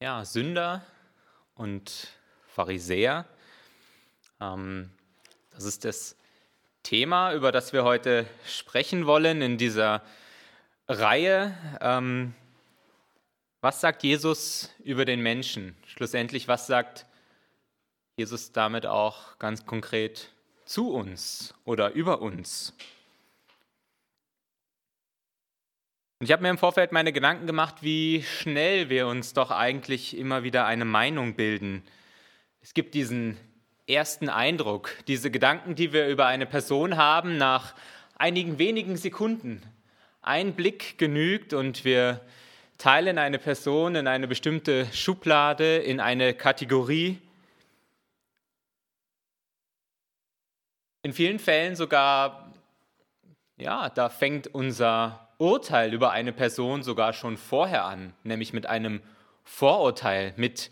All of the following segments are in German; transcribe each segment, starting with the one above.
ja, Sünder und Pharisäer. Ähm, das ist das Thema, über das wir heute sprechen wollen in dieser Reihe. Ähm, was sagt Jesus über den Menschen? Schlussendlich, was sagt Jesus damit auch ganz konkret zu uns oder über uns? Und ich habe mir im Vorfeld meine Gedanken gemacht, wie schnell wir uns doch eigentlich immer wieder eine Meinung bilden. Es gibt diesen ersten Eindruck, diese Gedanken, die wir über eine Person haben, nach einigen wenigen Sekunden. Ein Blick genügt und wir teilen eine Person in eine bestimmte Schublade, in eine Kategorie. In vielen Fällen sogar, ja, da fängt unser Urteil über eine Person sogar schon vorher an, nämlich mit einem Vorurteil, mit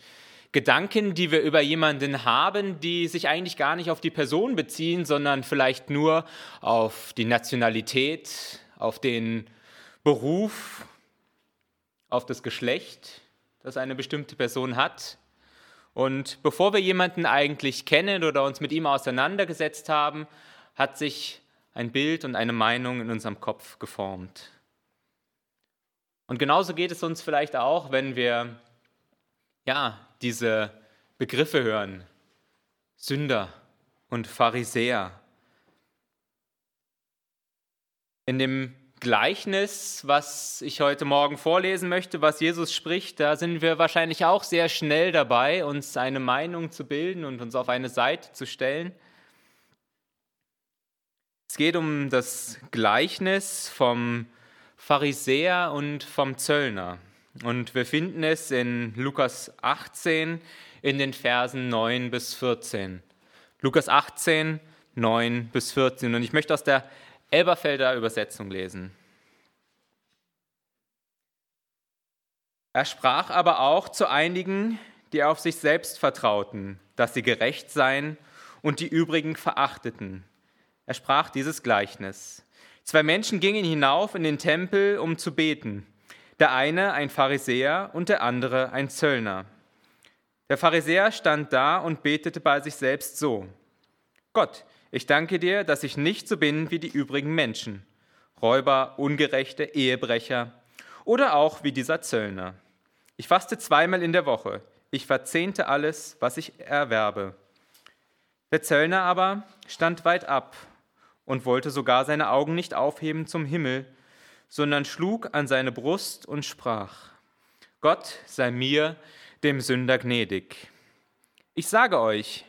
Gedanken, die wir über jemanden haben, die sich eigentlich gar nicht auf die Person beziehen, sondern vielleicht nur auf die Nationalität, auf den Beruf, auf das Geschlecht, das eine bestimmte Person hat. Und bevor wir jemanden eigentlich kennen oder uns mit ihm auseinandergesetzt haben, hat sich ein Bild und eine Meinung in unserem Kopf geformt. Und genauso geht es uns vielleicht auch, wenn wir ja, diese Begriffe hören. Sünder und Pharisäer. In dem Gleichnis, was ich heute Morgen vorlesen möchte, was Jesus spricht, da sind wir wahrscheinlich auch sehr schnell dabei, uns eine Meinung zu bilden und uns auf eine Seite zu stellen. Es geht um das Gleichnis vom Pharisäer und vom Zöllner. Und wir finden es in Lukas 18 in den Versen 9 bis 14. Lukas 18, 9 bis 14. Und ich möchte aus der Elberfelder Übersetzung lesen. Er sprach aber auch zu einigen, die auf sich selbst vertrauten, dass sie gerecht seien und die übrigen verachteten. Er sprach dieses Gleichnis. Zwei Menschen gingen hinauf in den Tempel, um zu beten. Der eine ein Pharisäer und der andere ein Zöllner. Der Pharisäer stand da und betete bei sich selbst so. Gott, ich danke dir, dass ich nicht so bin wie die übrigen Menschen, Räuber, Ungerechte, Ehebrecher oder auch wie dieser Zöllner. Ich faste zweimal in der Woche, ich verzehnte alles, was ich erwerbe. Der Zöllner aber stand weit ab und wollte sogar seine Augen nicht aufheben zum Himmel, sondern schlug an seine Brust und sprach, Gott sei mir, dem Sünder, gnädig. Ich sage euch,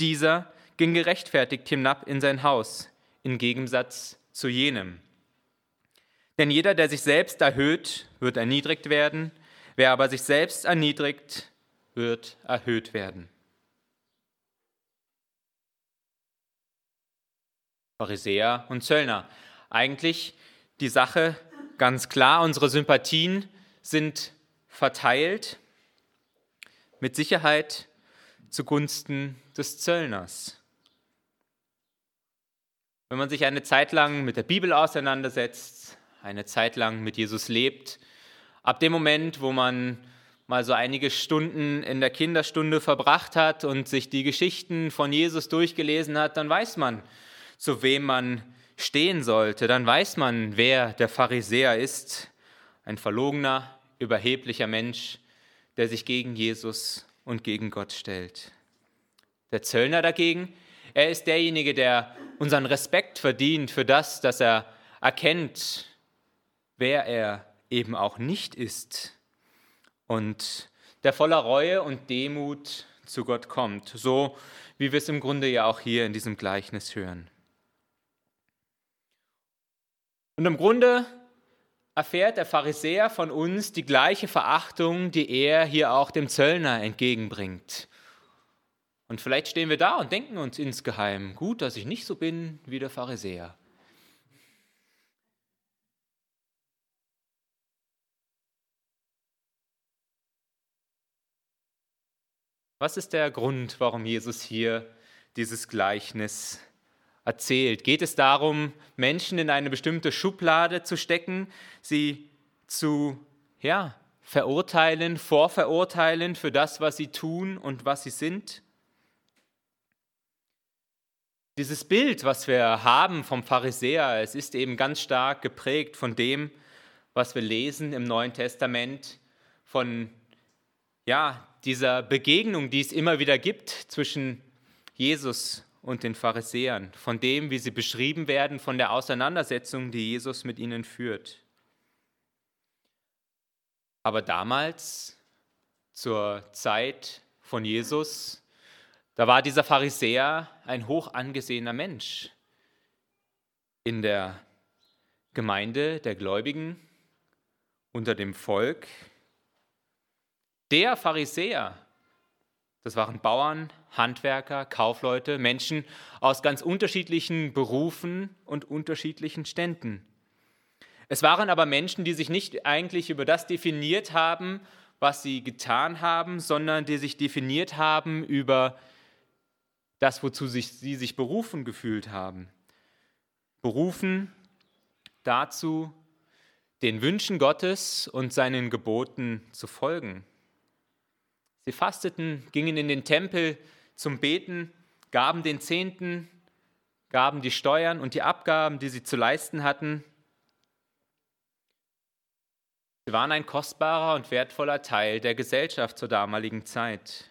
dieser ging gerechtfertigt hinab in sein Haus, im Gegensatz zu jenem. Denn jeder, der sich selbst erhöht, wird erniedrigt werden, wer aber sich selbst erniedrigt, wird erhöht werden. Pharisäer und Zöllner. Eigentlich die Sache ganz klar, unsere Sympathien sind verteilt, mit Sicherheit zugunsten des Zöllners. Wenn man sich eine Zeit lang mit der Bibel auseinandersetzt, eine Zeit lang mit Jesus lebt, ab dem Moment, wo man mal so einige Stunden in der Kinderstunde verbracht hat und sich die Geschichten von Jesus durchgelesen hat, dann weiß man, zu wem man stehen sollte, dann weiß man, wer der Pharisäer ist. Ein verlogener, überheblicher Mensch, der sich gegen Jesus und gegen Gott stellt. Der Zöllner dagegen, er ist derjenige, der unseren Respekt verdient für das, dass er erkennt, wer er eben auch nicht ist. Und der voller Reue und Demut zu Gott kommt, so wie wir es im Grunde ja auch hier in diesem Gleichnis hören. Und im Grunde erfährt der Pharisäer von uns die gleiche Verachtung, die er hier auch dem Zöllner entgegenbringt. Und vielleicht stehen wir da und denken uns insgeheim, gut, dass ich nicht so bin wie der Pharisäer. Was ist der Grund, warum Jesus hier dieses Gleichnis erzählt? Geht es darum, Menschen in eine bestimmte Schublade zu stecken, sie zu ja, verurteilen, vorverurteilen für das, was sie tun und was sie sind. Dieses Bild, was wir haben vom Pharisäer, es ist eben ganz stark geprägt von dem, was wir lesen im Neuen Testament, von ja, dieser Begegnung, die es immer wieder gibt zwischen Jesus und den Pharisäern, von dem, wie sie beschrieben werden, von der Auseinandersetzung, die Jesus mit ihnen führt. Aber damals, zur Zeit von Jesus, da war dieser Pharisäer ein hoch angesehener Mensch in der Gemeinde der Gläubigen, unter dem Volk. Der Pharisäer, das waren Bauern, Handwerker, Kaufleute, Menschen aus ganz unterschiedlichen Berufen und unterschiedlichen Ständen. Es waren aber Menschen, die sich nicht eigentlich über das definiert haben, was sie getan haben, sondern die sich definiert haben über das, wozu sich, sie sich berufen gefühlt haben. Berufen dazu, den Wünschen Gottes und seinen Geboten zu folgen. Sie fasteten, gingen in den Tempel zum Beten, gaben den Zehnten, gaben die Steuern und die Abgaben, die sie zu leisten hatten. Sie waren ein kostbarer und wertvoller Teil der Gesellschaft zur damaligen Zeit.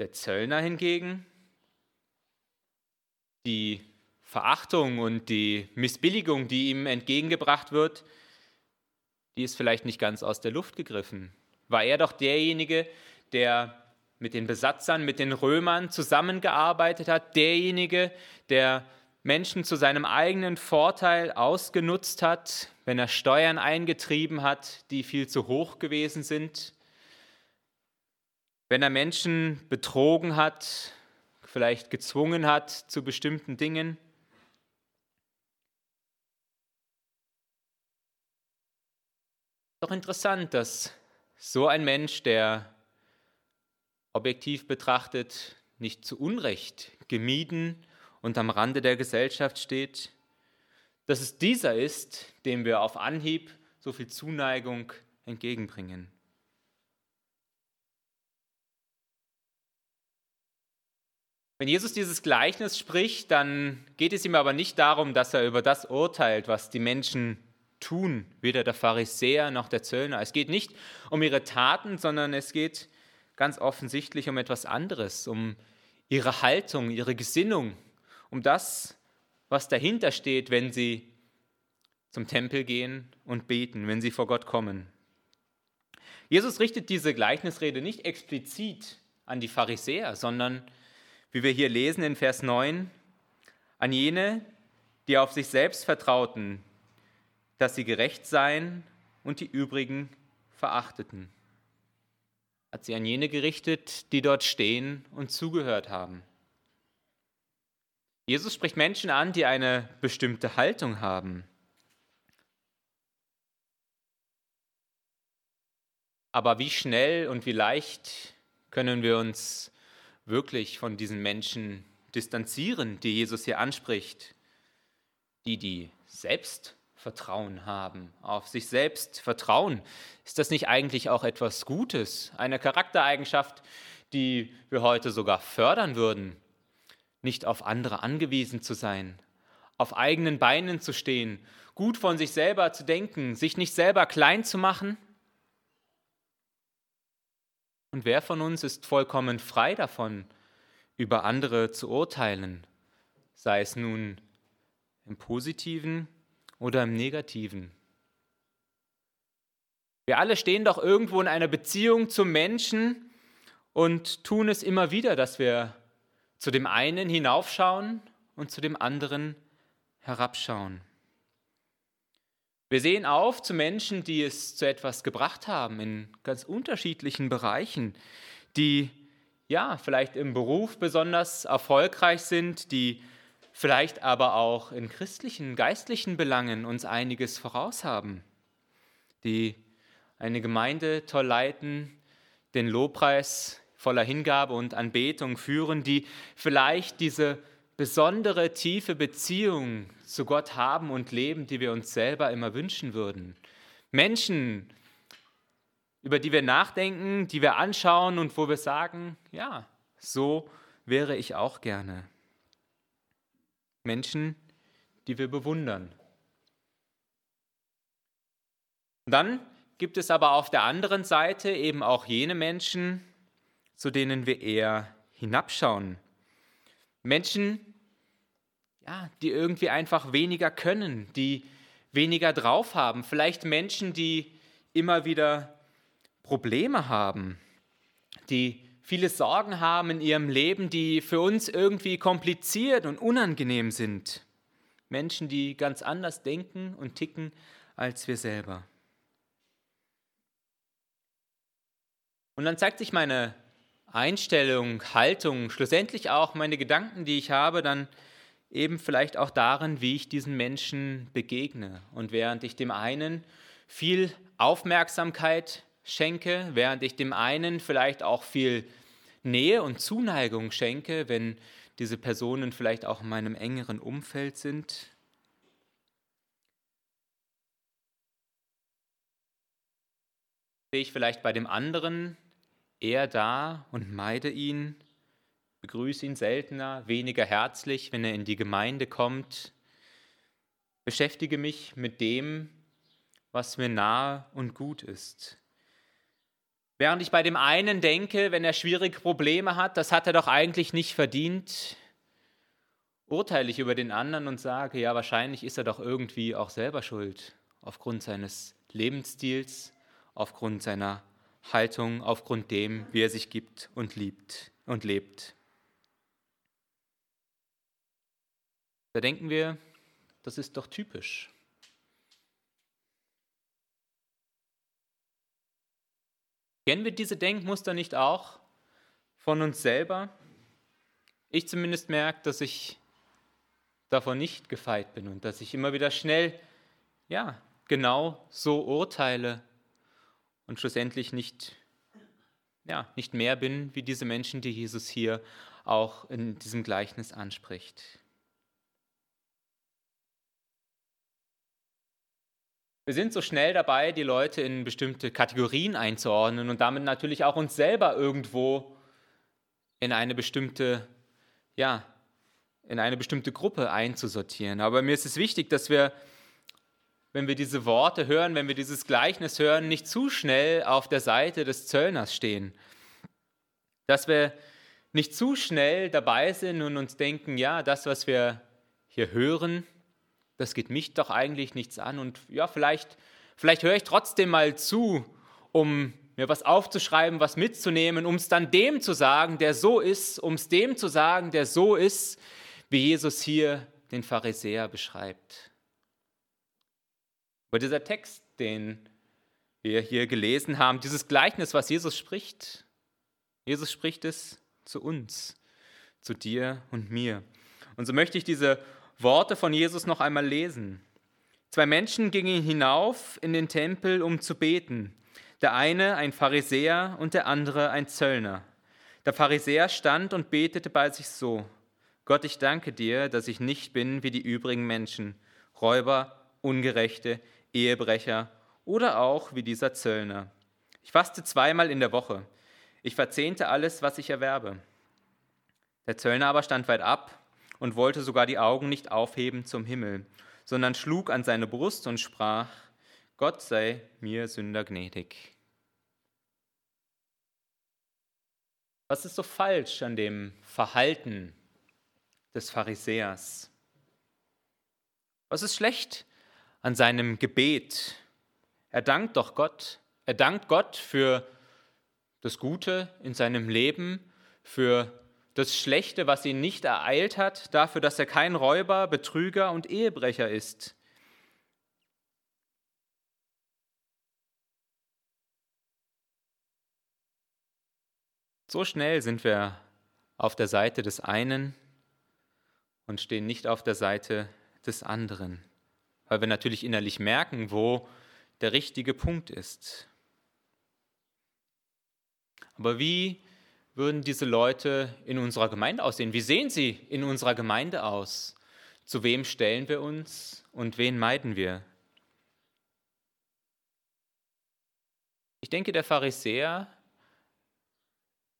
Der Zöllner hingegen, die Verachtung und die Missbilligung, die ihm entgegengebracht wird, die ist vielleicht nicht ganz aus der Luft gegriffen. War er doch derjenige, der mit den Besatzern, mit den Römern zusammengearbeitet hat, derjenige, der Menschen zu seinem eigenen Vorteil ausgenutzt hat, wenn er Steuern eingetrieben hat, die viel zu hoch gewesen sind, wenn er Menschen betrogen hat, vielleicht gezwungen hat zu bestimmten Dingen. Doch interessant, dass so ein Mensch, der objektiv betrachtet nicht zu Unrecht gemieden und am Rande der Gesellschaft steht, dass es dieser ist, dem wir auf Anhieb so viel Zuneigung entgegenbringen. Wenn Jesus dieses Gleichnis spricht, dann geht es ihm aber nicht darum, dass er über das urteilt, was die Menschen tun, weder der Pharisäer noch der Zöllner. Es geht nicht um ihre Taten, sondern es geht ganz offensichtlich um etwas anderes, um ihre Haltung, ihre Gesinnung, um das, was dahinter steht, wenn sie zum Tempel gehen und beten, wenn sie vor Gott kommen. Jesus richtet diese Gleichnisrede nicht explizit an die Pharisäer, sondern, wie wir hier lesen in Vers 9, an jene, die auf sich selbst vertrauten, dass sie gerecht seien und die übrigen verachteten. Hat sie an jene gerichtet, die dort stehen und zugehört haben. Jesus spricht Menschen an, die eine bestimmte Haltung haben. Aber wie schnell und wie leicht können wir uns wirklich von diesen Menschen distanzieren, die Jesus hier anspricht, die, die selbst Vertrauen haben, auf sich selbst vertrauen. Ist das nicht eigentlich auch etwas Gutes, eine Charaktereigenschaft, die wir heute sogar fördern würden? Nicht auf andere angewiesen zu sein, auf eigenen Beinen zu stehen, gut von sich selber zu denken, sich nicht selber klein zu machen? Und wer von uns ist vollkommen frei davon, über andere zu urteilen, sei es nun im positiven oder im Negativen. Wir alle stehen doch irgendwo in einer Beziehung zum Menschen und tun es immer wieder, dass wir zu dem einen hinaufschauen und zu dem anderen herabschauen. Wir sehen auf zu Menschen, die es zu etwas gebracht haben in ganz unterschiedlichen Bereichen, die ja vielleicht im Beruf besonders erfolgreich sind, die vielleicht aber auch in christlichen, geistlichen Belangen uns einiges voraus haben, die eine Gemeinde toll leiten, den Lobpreis voller Hingabe und Anbetung führen, die vielleicht diese besondere tiefe Beziehung zu Gott haben und leben, die wir uns selber immer wünschen würden. Menschen, über die wir nachdenken, die wir anschauen und wo wir sagen, ja, so wäre ich auch gerne. Menschen, die wir bewundern. Dann gibt es aber auf der anderen Seite eben auch jene Menschen, zu denen wir eher hinabschauen. Menschen, ja, die irgendwie einfach weniger können, die weniger drauf haben. Vielleicht Menschen, die immer wieder Probleme haben, die viele Sorgen haben in ihrem Leben, die für uns irgendwie kompliziert und unangenehm sind. Menschen, die ganz anders denken und ticken als wir selber. Und dann zeigt sich meine Einstellung, Haltung, schlussendlich auch meine Gedanken, die ich habe, dann eben vielleicht auch darin, wie ich diesen Menschen begegne. Und während ich dem einen viel Aufmerksamkeit schenke, während ich dem einen vielleicht auch viel Nähe und Zuneigung schenke, wenn diese Personen vielleicht auch in meinem engeren Umfeld sind, sehe ich vielleicht bei dem anderen eher da und meide ihn, begrüße ihn seltener, weniger herzlich, wenn er in die Gemeinde kommt, beschäftige mich mit dem, was mir nahe und gut ist. Während ich bei dem einen denke, wenn er schwierige Probleme hat, das hat er doch eigentlich nicht verdient, urteile ich über den anderen und sage, ja, wahrscheinlich ist er doch irgendwie auch selber schuld, aufgrund seines Lebensstils, aufgrund seiner Haltung aufgrund dem, wie er sich gibt und liebt und lebt. Da denken wir, das ist doch typisch. Kennen wir diese Denkmuster nicht auch von uns selber? Ich zumindest merke, dass ich davon nicht gefeit bin und dass ich immer wieder schnell, ja, genau so urteile und schlussendlich nicht, ja, nicht mehr bin wie diese Menschen, die Jesus hier auch in diesem Gleichnis anspricht. Wir sind so schnell dabei, die Leute in bestimmte Kategorien einzuordnen und damit natürlich auch uns selber irgendwo in eine bestimmte, ja, in eine bestimmte Gruppe einzusortieren. Aber mir ist es wichtig, dass wir wenn wir diese Worte hören, wenn wir dieses Gleichnis hören, nicht zu schnell auf der Seite des Zöllners stehen. Dass wir nicht zu schnell dabei sind und uns denken, ja, das, was wir hier hören, das geht mich doch eigentlich nichts an. Und ja, vielleicht, vielleicht höre ich trotzdem mal zu, um mir was aufzuschreiben, was mitzunehmen, um es dann dem zu sagen, der so ist, um es dem zu sagen, der so ist, wie Jesus hier den Pharisäer beschreibt. Aber dieser Text, den wir hier gelesen haben, dieses Gleichnis, was Jesus spricht, Jesus spricht es zu uns, zu dir und mir. Und so möchte ich diese Worte von Jesus noch einmal lesen. Zwei Menschen gingen hinauf in den Tempel, um zu beten. Der eine ein Pharisäer und der andere ein Zöllner. Der Pharisäer stand und betete bei sich so, Gott, ich danke dir, dass ich nicht bin wie die übrigen Menschen, Räuber, Ungerechte, Ehebrecher oder auch wie dieser Zöllner. Ich faste zweimal in der Woche. Ich verzehnte alles, was ich erwerbe. Der Zöllner aber stand weit ab und wollte sogar die Augen nicht aufheben zum Himmel, sondern schlug an seine Brust und sprach, Gott sei mir Sünder gnädig. Was ist so falsch an dem Verhalten des Pharisäers? Was ist schlecht an seinem Gebet. Er dankt doch Gott. Er dankt Gott für das Gute in seinem Leben, für das Schlechte, was ihn nicht ereilt hat, dafür, dass er kein Räuber, Betrüger und Ehebrecher ist. So schnell sind wir auf der Seite des einen und stehen nicht auf der Seite des anderen weil wir natürlich innerlich merken, wo der richtige Punkt ist. Aber wie würden diese Leute in unserer Gemeinde aussehen? Wie sehen sie in unserer Gemeinde aus? Zu wem stellen wir uns und wen meiden wir? Ich denke, der Pharisäer,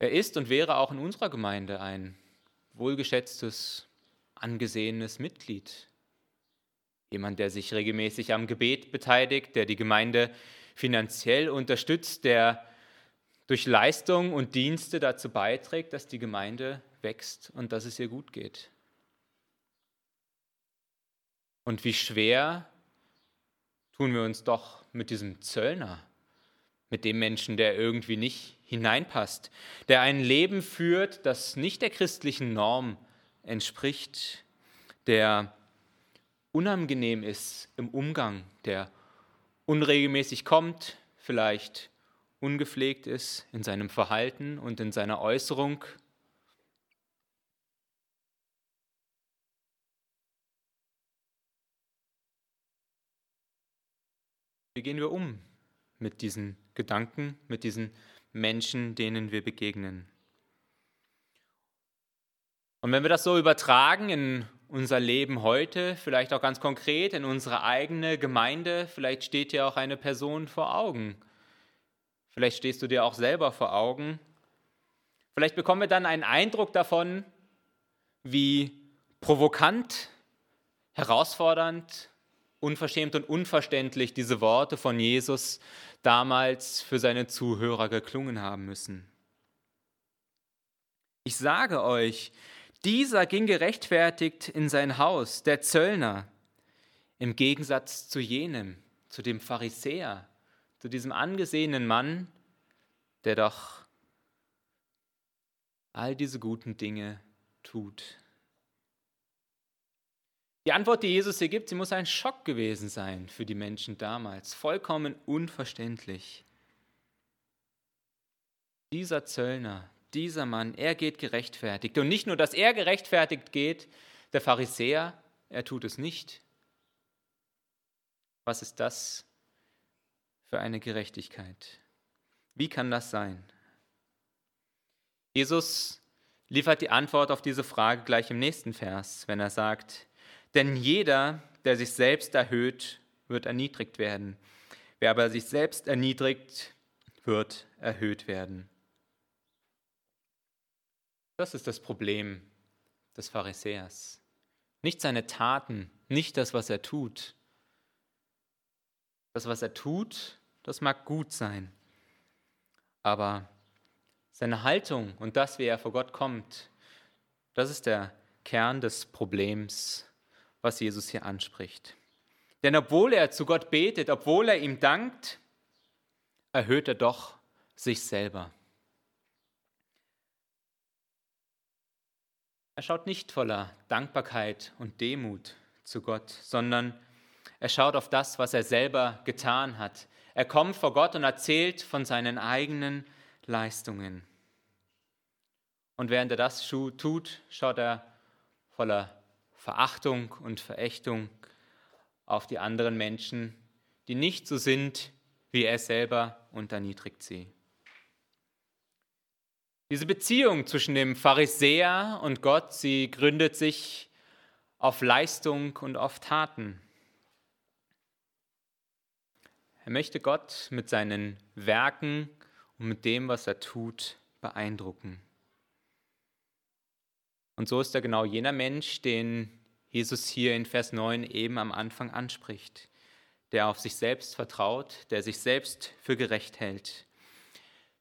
er ist und wäre auch in unserer Gemeinde ein wohlgeschätztes, angesehenes Mitglied. Jemand, der sich regelmäßig am Gebet beteiligt, der die Gemeinde finanziell unterstützt, der durch Leistung und Dienste dazu beiträgt, dass die Gemeinde wächst und dass es ihr gut geht. Und wie schwer tun wir uns doch mit diesem Zöllner, mit dem Menschen, der irgendwie nicht hineinpasst, der ein Leben führt, das nicht der christlichen Norm entspricht, der unangenehm ist im Umgang, der unregelmäßig kommt, vielleicht ungepflegt ist in seinem Verhalten und in seiner Äußerung. Wie gehen wir um mit diesen Gedanken, mit diesen Menschen, denen wir begegnen? Und wenn wir das so übertragen in unser Leben heute, vielleicht auch ganz konkret in unsere eigene Gemeinde, vielleicht steht dir auch eine Person vor Augen. Vielleicht stehst du dir auch selber vor Augen. Vielleicht bekommen wir dann einen Eindruck davon, wie provokant, herausfordernd unverschämt und unverständlich diese Worte von Jesus damals für seine Zuhörer geklungen haben müssen. Ich sage euch, dieser ging gerechtfertigt in sein Haus, der Zöllner, im Gegensatz zu jenem, zu dem Pharisäer, zu diesem angesehenen Mann, der doch all diese guten Dinge tut. Die Antwort, die Jesus hier gibt, sie muss ein Schock gewesen sein für die Menschen damals. Vollkommen unverständlich. Dieser Zöllner, dieser Mann, er geht gerechtfertigt. Und nicht nur, dass er gerechtfertigt geht, der Pharisäer, er tut es nicht. Was ist das für eine Gerechtigkeit? Wie kann das sein? Jesus liefert die Antwort auf diese Frage gleich im nächsten Vers, wenn er sagt, denn jeder, der sich selbst erhöht, wird erniedrigt werden. Wer aber sich selbst erniedrigt, wird erhöht werden. Das ist das Problem des Pharisäers. Nicht seine Taten, nicht das, was er tut. Das, was er tut, das mag gut sein. Aber seine Haltung und das, wie er vor Gott kommt, das ist der Kern des Problems was Jesus hier anspricht. Denn obwohl er zu Gott betet, obwohl er ihm dankt, erhöht er doch sich selber. Er schaut nicht voller Dankbarkeit und Demut zu Gott, sondern er schaut auf das, was er selber getan hat. Er kommt vor Gott und erzählt von seinen eigenen Leistungen. Und während er das tut, schaut er voller Verachtung und Verächtung auf die anderen Menschen, die nicht so sind wie er selber und erniedrigt sie. Diese Beziehung zwischen dem Pharisäer und Gott, sie gründet sich auf Leistung und auf Taten. Er möchte Gott mit seinen Werken und mit dem, was er tut, beeindrucken. Und so ist er genau jener Mensch, den Jesus hier in Vers 9 eben am Anfang anspricht, der auf sich selbst vertraut, der sich selbst für gerecht hält,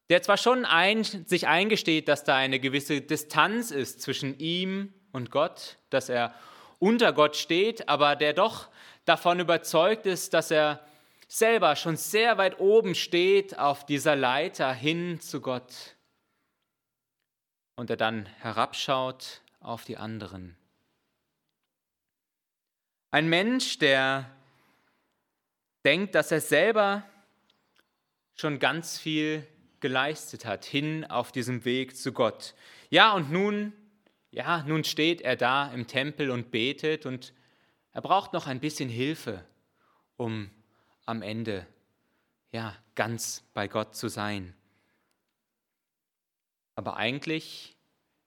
der zwar schon ein, sich eingesteht, dass da eine gewisse Distanz ist zwischen ihm und Gott, dass er unter Gott steht, aber der doch davon überzeugt ist, dass er selber schon sehr weit oben steht auf dieser Leiter hin zu Gott und er dann herabschaut auf die anderen. Ein Mensch, der denkt, dass er selber schon ganz viel geleistet hat, hin auf diesem Weg zu Gott. Ja, und nun, ja, nun steht er da im Tempel und betet und er braucht noch ein bisschen Hilfe, um am Ende ja ganz bei Gott zu sein. Aber eigentlich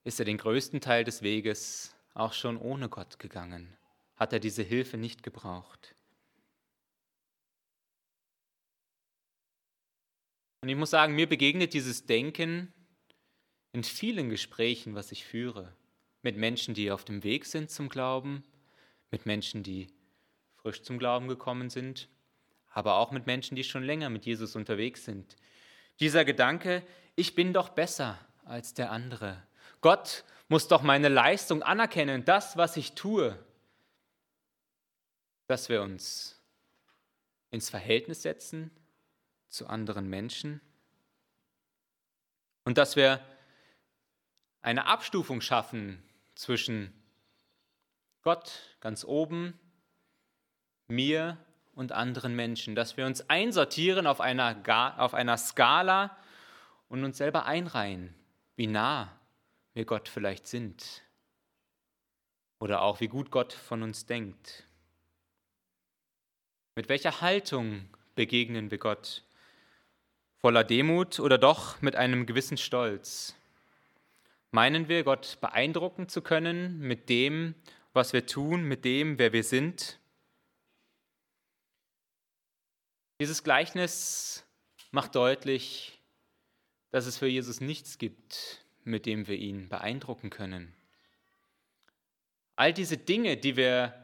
ist er den größten Teil des Weges auch schon ohne Gott gegangen, hat er diese Hilfe nicht gebraucht. Und ich muss sagen, mir begegnet dieses Denken in vielen Gesprächen, was ich führe. Mit Menschen, die auf dem Weg sind zum Glauben, mit Menschen, die frisch zum Glauben gekommen sind, aber auch mit Menschen, die schon länger mit Jesus unterwegs sind. Dieser Gedanke, ich bin doch besser als der andere. Gott muss doch meine Leistung anerkennen, das, was ich tue, dass wir uns ins Verhältnis setzen zu anderen Menschen und dass wir eine Abstufung schaffen zwischen Gott ganz oben, mir und anderen Menschen, dass wir uns einsortieren auf einer, auf einer Skala und uns selber einreihen, wie nah wir Gott vielleicht sind oder auch wie gut Gott von uns denkt. Mit welcher Haltung begegnen wir Gott? Voller Demut oder doch mit einem gewissen Stolz? Meinen wir, Gott beeindrucken zu können mit dem, was wir tun, mit dem, wer wir sind? Dieses Gleichnis macht deutlich, dass es für Jesus nichts gibt, mit dem wir ihn beeindrucken können. All diese Dinge, die wir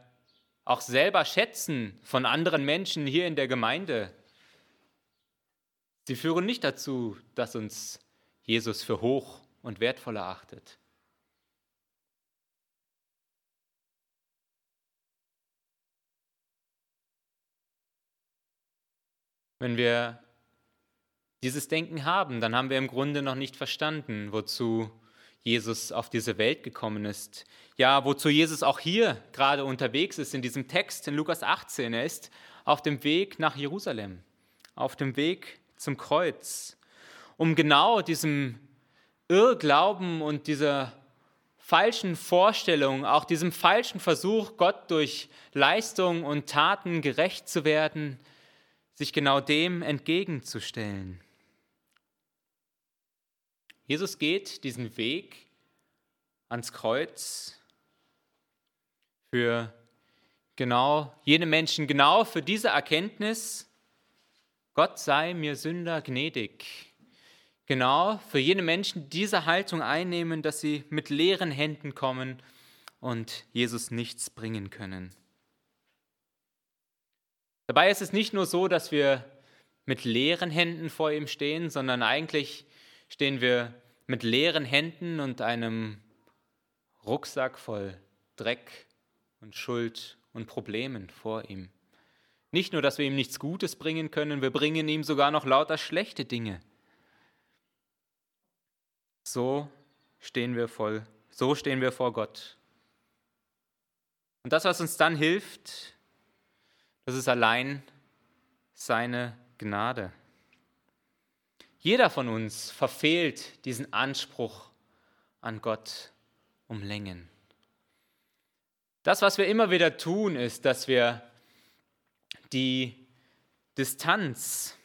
auch selber schätzen von anderen Menschen hier in der Gemeinde, sie führen nicht dazu, dass uns Jesus für hoch und wertvoll erachtet. Wenn wir dieses Denken haben, dann haben wir im Grunde noch nicht verstanden, wozu Jesus auf diese Welt gekommen ist. Ja, wozu Jesus auch hier gerade unterwegs ist in diesem Text in Lukas 18. Er ist auf dem Weg nach Jerusalem, auf dem Weg zum Kreuz, um genau diesem Irrglauben und dieser falschen Vorstellung, auch diesem falschen Versuch, Gott durch Leistung und Taten gerecht zu werden, sich genau dem entgegenzustellen. Jesus geht diesen Weg ans Kreuz für genau jene Menschen, genau für diese Erkenntnis, Gott sei mir Sünder gnädig. Genau für jene Menschen, die diese Haltung einnehmen, dass sie mit leeren Händen kommen und Jesus nichts bringen können. Dabei ist es nicht nur so, dass wir mit leeren Händen vor ihm stehen, sondern eigentlich stehen wir mit leeren Händen und einem Rucksack voll Dreck und Schuld und Problemen vor ihm. Nicht nur, dass wir ihm nichts Gutes bringen können, wir bringen ihm sogar noch lauter schlechte Dinge. So stehen wir voll, so stehen wir vor Gott. Und das, was uns dann hilft, das ist allein seine Gnade. Jeder von uns verfehlt diesen Anspruch an Gott um Längen. Das, was wir immer wieder tun, ist, dass wir die Distanz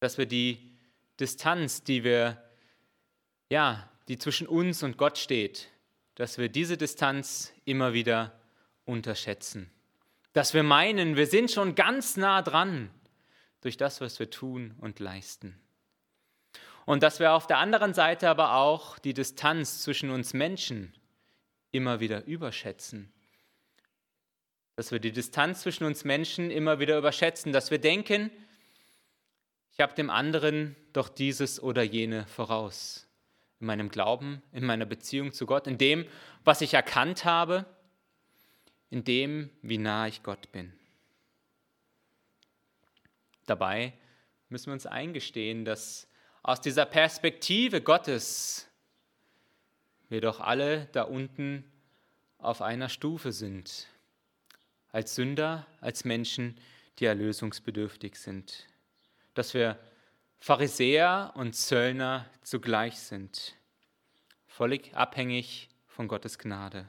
dass wir die Distanz, die wir ja, die zwischen uns und Gott steht, dass wir diese Distanz immer wieder unterschätzen dass wir meinen, wir sind schon ganz nah dran durch das, was wir tun und leisten. Und dass wir auf der anderen Seite aber auch die Distanz zwischen uns Menschen immer wieder überschätzen. Dass wir die Distanz zwischen uns Menschen immer wieder überschätzen, dass wir denken, ich habe dem anderen doch dieses oder jene voraus. In meinem Glauben, in meiner Beziehung zu Gott, in dem, was ich erkannt habe in dem, wie nah ich Gott bin. Dabei müssen wir uns eingestehen, dass aus dieser Perspektive Gottes wir doch alle da unten auf einer Stufe sind, als Sünder, als Menschen, die erlösungsbedürftig sind, dass wir Pharisäer und Zöllner zugleich sind, völlig abhängig von Gottes Gnade.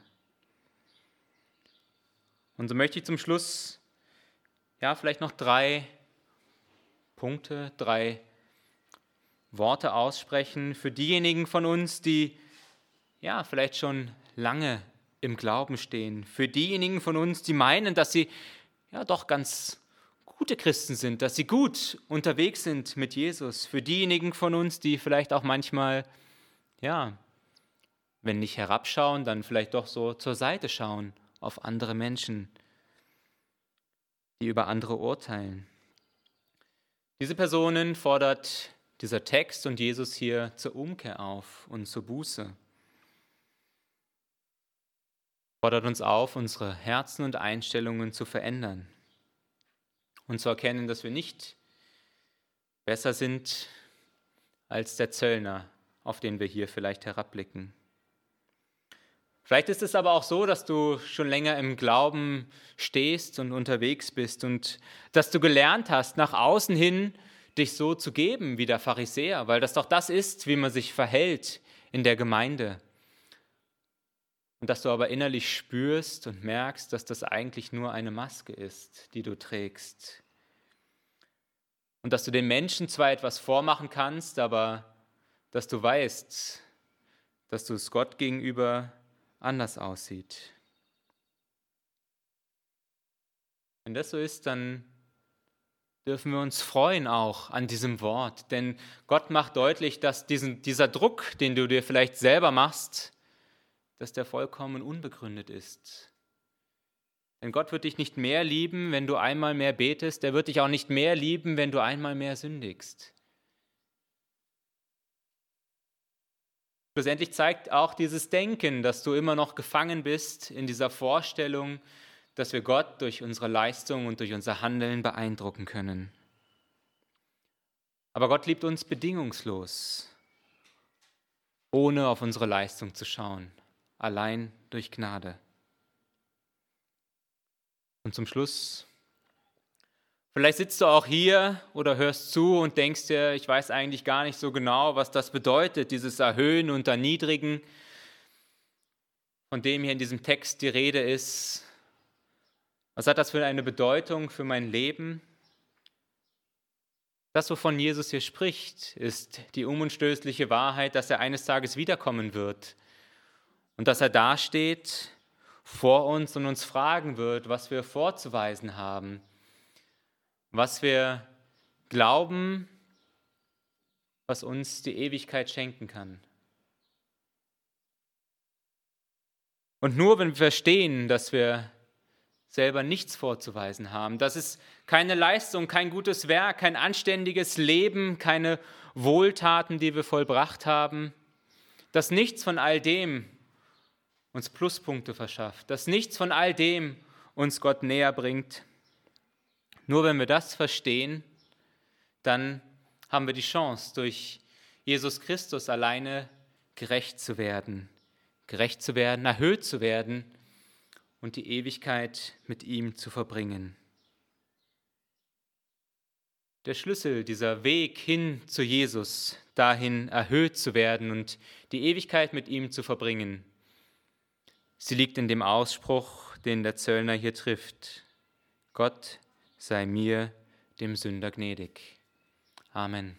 Und so möchte ich zum Schluss ja vielleicht noch drei Punkte, drei Worte aussprechen für diejenigen von uns, die ja vielleicht schon lange im Glauben stehen, für diejenigen von uns, die meinen, dass sie ja doch ganz gute Christen sind, dass sie gut unterwegs sind mit Jesus. Für diejenigen von uns, die vielleicht auch manchmal, ja, wenn nicht herabschauen, dann vielleicht doch so zur Seite schauen auf andere Menschen, die über andere urteilen. Diese Personen fordert dieser Text und Jesus hier zur Umkehr auf und zur Buße. Fordert uns auf, unsere Herzen und Einstellungen zu verändern und zu erkennen, dass wir nicht besser sind als der Zöllner, auf den wir hier vielleicht herabblicken. Vielleicht ist es aber auch so, dass du schon länger im Glauben stehst und unterwegs bist und dass du gelernt hast, nach außen hin dich so zu geben wie der Pharisäer, weil das doch das ist, wie man sich verhält in der Gemeinde. Und dass du aber innerlich spürst und merkst, dass das eigentlich nur eine Maske ist, die du trägst. Und dass du den Menschen zwar etwas vormachen kannst, aber dass du weißt, dass du es Gott gegenüber anders aussieht. Wenn das so ist, dann dürfen wir uns freuen auch an diesem Wort, denn Gott macht deutlich, dass diesen, dieser Druck, den du dir vielleicht selber machst, dass der vollkommen unbegründet ist. Denn Gott wird dich nicht mehr lieben, wenn du einmal mehr betest, er wird dich auch nicht mehr lieben, wenn du einmal mehr sündigst. Schlussendlich zeigt auch dieses Denken, dass du immer noch gefangen bist in dieser Vorstellung, dass wir Gott durch unsere Leistung und durch unser Handeln beeindrucken können. Aber Gott liebt uns bedingungslos, ohne auf unsere Leistung zu schauen, allein durch Gnade. Und zum Schluss Vielleicht sitzt du auch hier oder hörst zu und denkst dir, ich weiß eigentlich gar nicht so genau, was das bedeutet, dieses Erhöhen und Erniedrigen, von dem hier in diesem Text die Rede ist. Was hat das für eine Bedeutung für mein Leben? Das, wovon Jesus hier spricht, ist die unumstößliche Wahrheit, dass er eines Tages wiederkommen wird und dass er dasteht vor uns und uns fragen wird, was wir vorzuweisen haben was wir glauben, was uns die Ewigkeit schenken kann. Und nur wenn wir verstehen, dass wir selber nichts vorzuweisen haben, dass es keine Leistung, kein gutes Werk, kein anständiges Leben, keine Wohltaten, die wir vollbracht haben, dass nichts von all dem uns Pluspunkte verschafft, dass nichts von all dem uns Gott näher bringt, nur wenn wir das verstehen, dann haben wir die Chance, durch Jesus Christus alleine gerecht zu werden, gerecht zu werden, erhöht zu werden und die Ewigkeit mit ihm zu verbringen. Der Schlüssel, dieser Weg hin zu Jesus, dahin erhöht zu werden und die Ewigkeit mit ihm zu verbringen, sie liegt in dem Ausspruch, den der Zöllner hier trifft. Gott sei mir, dem Sünder, gnädig. Amen.